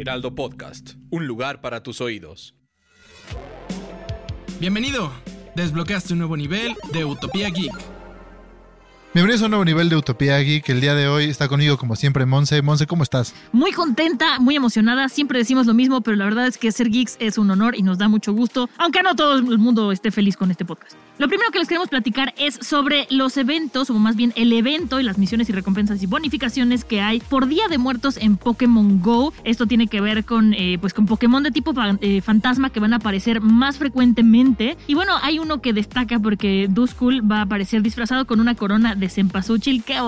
Heraldo Podcast, un lugar para tus oídos. Bienvenido. Desbloqueaste un nuevo nivel de Utopía Geek. Bienvenidos a un nuevo nivel de Utopía Geek. El día de hoy está conmigo, como siempre, Monse. Monse, ¿cómo estás? Muy contenta, muy emocionada. Siempre decimos lo mismo, pero la verdad es que ser geeks es un honor y nos da mucho gusto, aunque no todo el mundo esté feliz con este podcast. Lo primero que les queremos platicar es sobre los eventos, o más bien el evento y las misiones y recompensas y bonificaciones que hay por Día de Muertos en Pokémon Go. Esto tiene que ver con, eh, pues, con Pokémon de tipo eh, fantasma que van a aparecer más frecuentemente. Y bueno, hay uno que destaca porque Duskull va a aparecer disfrazado con una corona de cempasúchil. ¡Qué!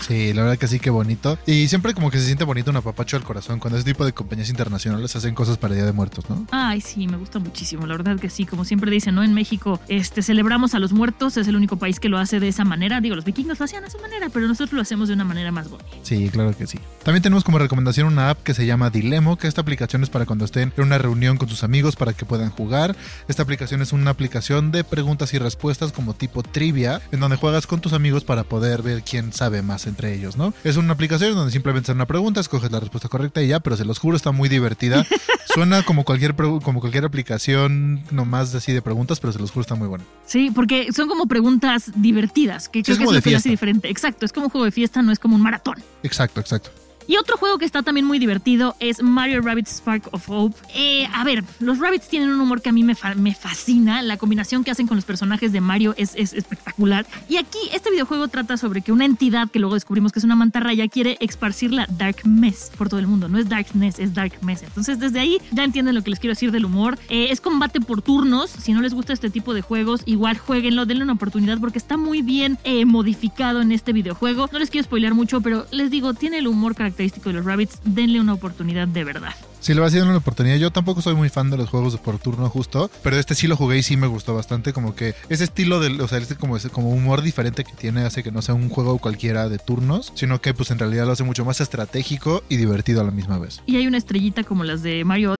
Sí, la verdad que sí, qué bonito. Y siempre como que se siente bonito un apapacho al corazón cuando ese tipo de compañías internacionales hacen cosas para Día de Muertos, ¿no? Ay, sí, me gusta muchísimo. La verdad que sí, como siempre dicen, ¿no? En México este, celebramos a los muertos, es el único país que lo hace de esa manera. Digo, los vikingos lo hacían de esa manera, pero nosotros lo hacemos de una manera más bonita. Sí, claro que sí. También tenemos como recomendación una app que se llama Dilemo, que esta aplicación es para cuando estén en una reunión con sus amigos para que puedan jugar. Esta aplicación es una aplicación de preguntas y respuestas como tipo trivia, en donde juegas con tus amigos para poder ver quién sabe más entre ellos, ¿no? Es una aplicación donde simplemente haces una pregunta, escoges la respuesta correcta y ya, pero se los juro, está muy divertida. Suena como cualquier, como cualquier aplicación nomás así de preguntas, pero se los juro, está muy bueno. Sí, porque son como preguntas divertidas, que creo es que como es lo que lo hace fiesta. diferente. Exacto, es como un juego de fiesta, no es como un maratón. Exacto, exacto. Y otro juego que está también muy divertido es Mario Rabbids Spark of Hope. Eh, a ver, los Rabbids tienen un humor que a mí me, me fascina. La combinación que hacen con los personajes de Mario es, es espectacular. Y aquí este videojuego trata sobre que una entidad que luego descubrimos que es una mantarraya quiere esparcir la Dark Mess por todo el mundo. No es Darkness, es Dark Mess. Entonces desde ahí ya entienden lo que les quiero decir del humor. Eh, es combate por turnos. Si no les gusta este tipo de juegos, igual jueguenlo, denle una oportunidad porque está muy bien eh, modificado en este videojuego. No les quiero spoilear mucho, pero les digo, tiene el humor característico de los Rabbits. Denle una oportunidad de verdad. Sí, le va a dar una oportunidad. Yo tampoco soy muy fan de los juegos de por turno justo, pero este sí lo jugué y sí me gustó bastante. Como que ese estilo del, o sea, este como, ese como humor diferente que tiene hace que no sea un juego cualquiera de turnos, sino que pues en realidad lo hace mucho más estratégico y divertido a la misma vez. Y hay una estrellita como las de Mario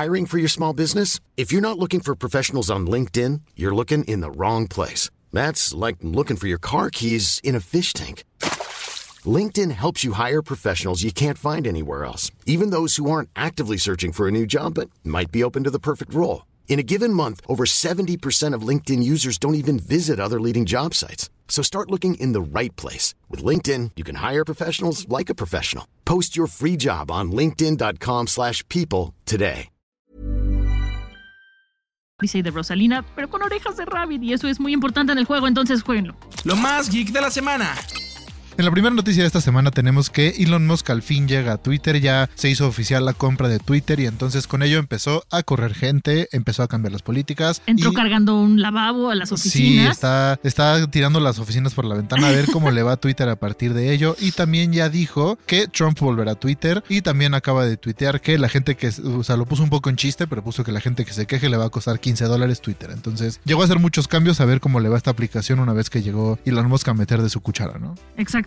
Hiring for your small business? If you're not looking for professionals on LinkedIn, you're looking in the wrong place. That's like looking for your car keys in a fish tank. LinkedIn helps you hire professionals you can't find anywhere else, even those who aren't actively searching for a new job but might be open to the perfect role. In a given month, over 70% of LinkedIn users don't even visit other leading job sites. So start looking in the right place. With LinkedIn, you can hire professionals like a professional. Post your free job on linkedin.com/people slash people today. Odyssey de Rosalina, pero con orejas de Rabbit. Y eso es muy importante en el juego, entonces jueguenlo. Lo más geek de la semana. En la primera noticia de esta semana tenemos que Elon Musk al fin llega a Twitter, ya se hizo oficial la compra de Twitter y entonces con ello empezó a correr gente, empezó a cambiar las políticas. Entró y- cargando un lavabo a las Sí, oficinas. está, está tirando las oficinas por la ventana a ver cómo le va a Twitter a partir de ello. Y también ya dijo que Trump volverá a Twitter. Y también acaba de tuitear que la gente que, o sea, lo puso un poco en chiste, pero puso que la gente que se queje le va a costar 15 dólares Twitter. Entonces llegó a hacer muchos cambios a ver cómo le va esta aplicación una vez que llegó Elon Musk a meter de su cuchara, ¿no?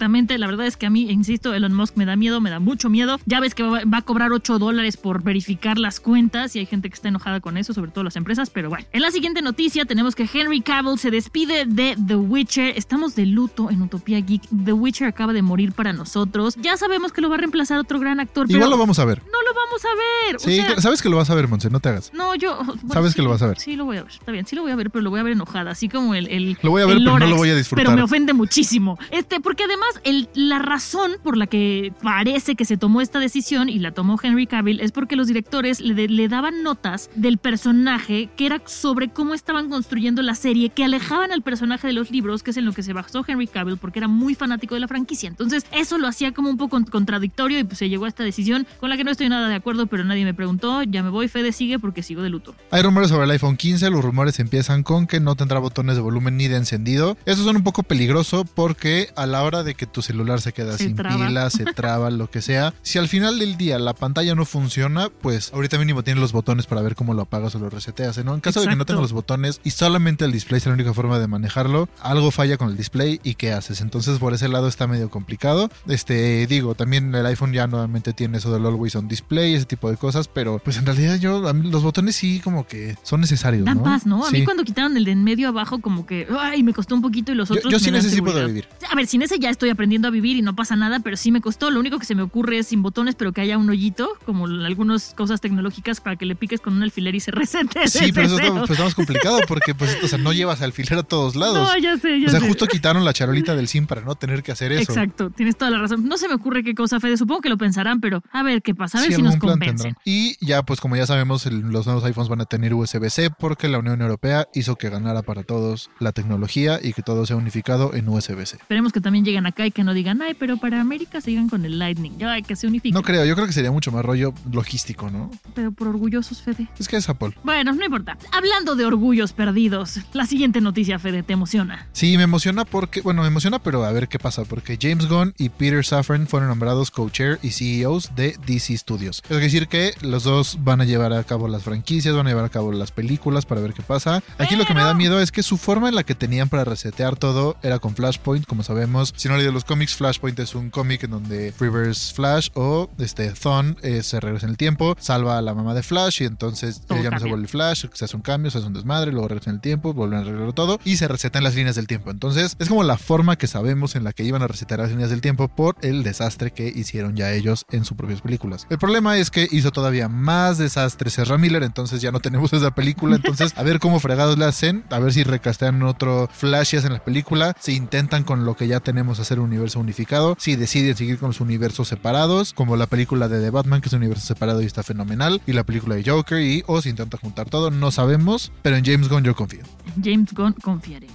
Exactamente, la verdad es que a mí, insisto, Elon Musk me da miedo, me da mucho miedo. Ya ves que va, va a cobrar 8 dólares por verificar las cuentas y hay gente que está enojada con eso, sobre todo las empresas, pero bueno. En la siguiente noticia tenemos que Henry Cavill se despide de The Witcher. Estamos de luto en Utopía Geek. The Witcher acaba de morir para nosotros. Ya sabemos que lo va a reemplazar otro gran actor, pero Igual lo vamos a ver. no lo vamos a ver. O Sí, sea, sabes que lo vas a ver, Monse, no te hagas. no, yo. bueno, Sabes sí, que lo vas a ver. Sí, lo voy a ver. Está bien, sí lo voy a ver, pero lo voy a ver enojada. Así como el. el Lo voy a ver, el pero no lo voy a disfrutar. Pero me ofende muchísimo. Este, porque además, el, la razón por la que parece que se tomó esta decisión y la tomó Henry Cavill es porque los directores le, le daban notas del personaje que era sobre cómo estaban construyendo la serie, que alejaban al personaje de los libros, que es en lo que se basó Henry Cavill, porque era muy fanático de la franquicia. Entonces, eso lo hacía como un poco contradictorio y pues se llegó a esta decisión con la que no estoy nada de acuerdo, pero nadie me preguntó. Ya me voy, Fede sigue porque sigo de luto. Hay rumores sobre el iPhone 15, los rumores empiezan con que no tendrá botones de volumen ni de encendido. Eso son un poco peligroso porque a la hora de que tu celular se queda Se sin traba. pila, se traba, lo que sea, si al final del día la pantalla no funciona, pues ahorita mínimo tienes los botones para ver cómo lo apagas o lo reseteas, ¿no? En caso de que no tengas los botones y solamente el display es la única forma de manejarlo, algo falla con el display y ¿qué haces? Entonces por ese lado está medio complicado. Este, digo, también el iPhone ya nuevamente tiene eso del Always On Display ese tipo de cosas, pero pues en realidad yo, a mí los botones sí como que son necesarios. Dan ¿no? paz, ¿no? A mí cuando quitaron el de en medio abajo, como que, ay, me costó un poquito y los otros. yo sin ese sí puedo vivir. A ver, sin ese ya estoy aprendiendo a vivir y no pasa nada, pero sí me costó. Lo único que se me ocurre es sin botones, pero que haya un hoyito, como algunas cosas tecnológicas para que le piques con un alfiler y se resete. Sí, pero eso pues, está más complicado porque pues o sea, no llevas alfiler a todos lados. No, ya sé, ya o sea, sé. justo quitaron la charolita del SIM para no tener que hacer eso. Exacto, tienes toda la razón. No se me ocurre qué cosa, Fede. Supongo que lo pensarán, pero a ver qué pasa, a ver Sí, si nos convencen. Y ya, pues como ya sabemos, el- los nuevos iPhones van a tener USB-C porque la Unión Europea hizo que ganara para todos la tecnología y que todo sea unificado en USB-C. Esperemos que también lleguen acá y que no digan, ay, pero para América sigan con el Lightning. Ya, que se unifiquen. No creo, yo creo que sería mucho más rollo logístico, ¿no? Pero por orgullosos, Fede. Es que es Apple. Bueno, no importa. Hablando de orgullos perdidos, la siguiente noticia, Fede, te emociona. Sí, me emociona porque, bueno, me emociona, pero a ver qué pasa, porque James Gunn y Peter Safran fueron nombrados co-chair y CEOs de DC Studios. Quiere decir que los dos van a llevar a cabo las franquicias, van a llevar a cabo las películas para ver qué pasa. Aquí lo que me da miedo es que su forma en la que tenían para resetear todo era con Flashpoint, como sabemos. Si no leído los cómics, Flashpoint es un cómic en donde Reverse Flash o este Thon eh, se regresa en el tiempo, salva a la mamá de Flash y entonces él ya no se vuelve Flash, se hace un cambio, se hace un desmadre, luego regresa en el tiempo, vuelven a arreglar todo y se resetan las líneas del tiempo. Entonces es como la forma que sabemos en la que iban a resetar las líneas del tiempo por el desastre que hicieron ya ellos en sus propias películas. El problema es que hizo todavía más desastres Ezra Miller, entonces ya no tenemos esa película. Entonces, a ver cómo fregados le hacen, a ver si recastean otro Flashes en la película, si intentan con lo que ya tenemos universo unificado, si deciden seguir con los universos separados, como la película de The Batman, que es un universo separado y está fenomenal, y la película de Joker, y o si intentan juntar todo, no sabemos, pero en James Gunn yo confío. James Gunn, confiaré.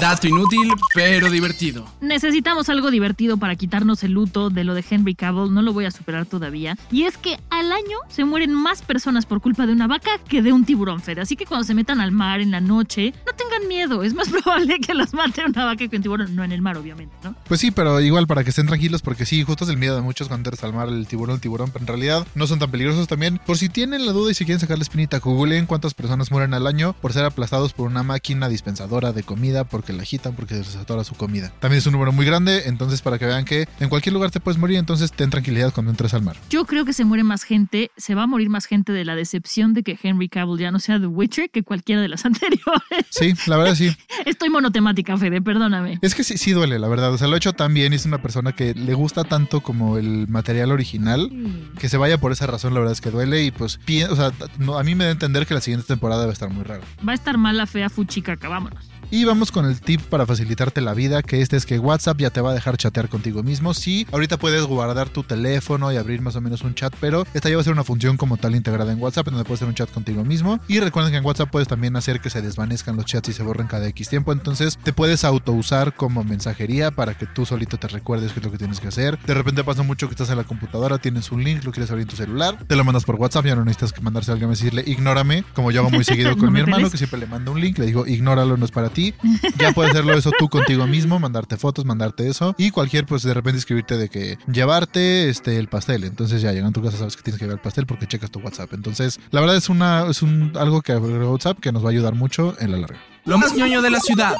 Dato inútil, pero divertido. Necesitamos algo divertido para quitarnos el luto de lo de Henry Cavill, no lo voy a superar todavía. Y es que al año se mueren más personas por culpa de una vaca que de un tiburón, Fede. Así que cuando se metan al mar en la noche, no tengan miedo. Es más probable que los mate una vaca que un tiburón. No en el mar, obviamente, ¿no? Pues sí, pero igual para que estén tranquilos, porque sí, justo es el miedo de muchos cuando entras al mar, el tiburón, el tiburón, pero en realidad no son tan peligrosos también. Por si tienen la duda y si quieren sacar la espinita, googleen cuántas personas mueren al año por ser aplastados por una máquina dispensadora de comida, porque la agitan, porque se les atora su comida. También es un número muy grande, entonces para que vean que en cualquier lugar te puedes morir, entonces ten tranquilidad cuando entres al mar. Yo creo que se muere más gente, se va a morir más gente de la decepción de que Henry Cavill ya no sea The Witcher que cualquiera de las anteriores. Sí, la verdad sí. Estoy monotemática, Fede, perdóname. Es que sí, sí duele, la verdad. O sea, lo ha hecho tan bien y es una persona que le gusta tanto como el material original. Que se vaya por esa razón, la verdad es que duele. Y pues, o sea, no, a mí me da a entender que la siguiente temporada va a estar muy rara. Va a estar mala, fea, fuchicaca, vámonos. Y vamos con el tip para facilitarte la vida, que este es que WhatsApp ya te va a dejar chatear contigo mismo. Sí, ahorita puedes guardar tu teléfono y abrir más o menos un chat, pero esta ya va a ser una función como tal integrada en WhatsApp, donde puedes hacer un chat contigo mismo. Y recuerden que en WhatsApp puedes también hacer que se desvanezcan los chats y se borren cada X tiempo. Entonces te puedes autousar como mensajería para que tú solito te recuerdes qué es lo que tienes que hacer. De repente pasa mucho que estás en la computadora, tienes un link, lo quieres abrir en tu celular, te lo mandas por WhatsApp, ya no necesitas que mandarse a alguien a decirle ignórame, como yo hago muy seguido con No mi hermano, que siempre le mando un link, le digo ignóralo, no es para ti. Ya puedes hacerlo eso tú contigo mismo, mandarte fotos, mandarte eso y cualquier pues de repente escribirte de que llevarte este el pastel. Entonces ya llegando a tu casa sabes que tienes que llevar el pastel porque checas tu WhatsApp. Entonces, la verdad es una es un algo que WhatsApp que nos va a ayudar mucho en la larga. Lo más ñoño de la ciudad.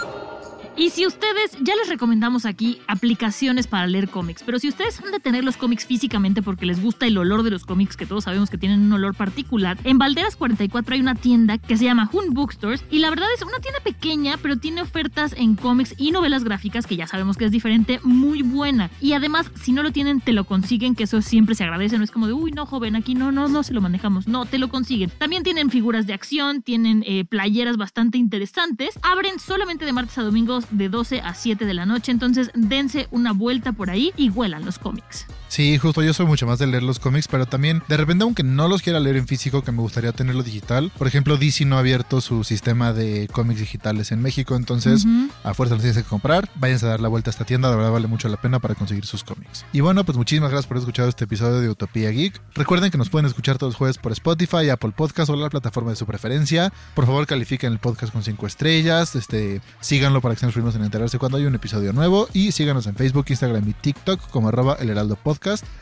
Y si ustedes, ya les recomendamos aquí aplicaciones para leer cómics, pero si ustedes han de tener los cómics físicamente porque les gusta el olor de los cómics, que todos sabemos que tienen un olor particular, en Valderas 44 hay una tienda que se llama Hun Bookstores y la verdad es una tienda pequeña, pero tiene ofertas en cómics y novelas gráficas, que ya sabemos que es diferente, muy buena. Y además, si no lo tienen, te lo consiguen, que eso siempre se agradece, no es como de, uy, no, joven, aquí no, no, no se lo manejamos, no, te lo consiguen. También tienen figuras de acción, tienen eh, playeras bastante interesantes, abren solamente de martes a domingos de 12 a 7 de la noche, entonces dense una vuelta por ahí y huelan los cómics. Sí, justo yo soy mucho más de leer los cómics, pero también de repente aunque no los quiera leer en físico, que me gustaría tenerlo digital. Por ejemplo, DC no ha abierto su sistema de cómics digitales en México, entonces a fuerza los tienes que comprar. Váyanse a dar la vuelta a esta tienda, de verdad vale mucho la pena para conseguir sus cómics. Y bueno, pues muchísimas gracias por haber escuchado este episodio de Utopía Geek. Recuerden que nos pueden escuchar todos los jueves por Spotify, Apple Podcast o la plataforma de su preferencia. Por favor, califiquen el podcast con 5 estrellas, este, síganlo para que estén los primeros en enterarse cuando hay un episodio nuevo y síganos en Facebook, Instagram y TikTok como arroba el heraldo podcast.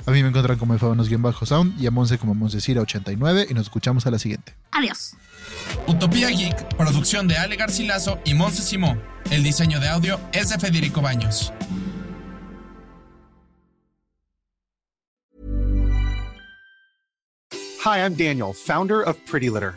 A mí me encuentran como Fabanos-Sound y a Monse como Monsecira89 y nos escuchamos a la siguiente. Adiós. Utopía Geek, producción de Ale Garcilaso y Monse Simó. El diseño de audio es de Federico Baños. Hi, I'm Daniel, founder of Pretty Litter.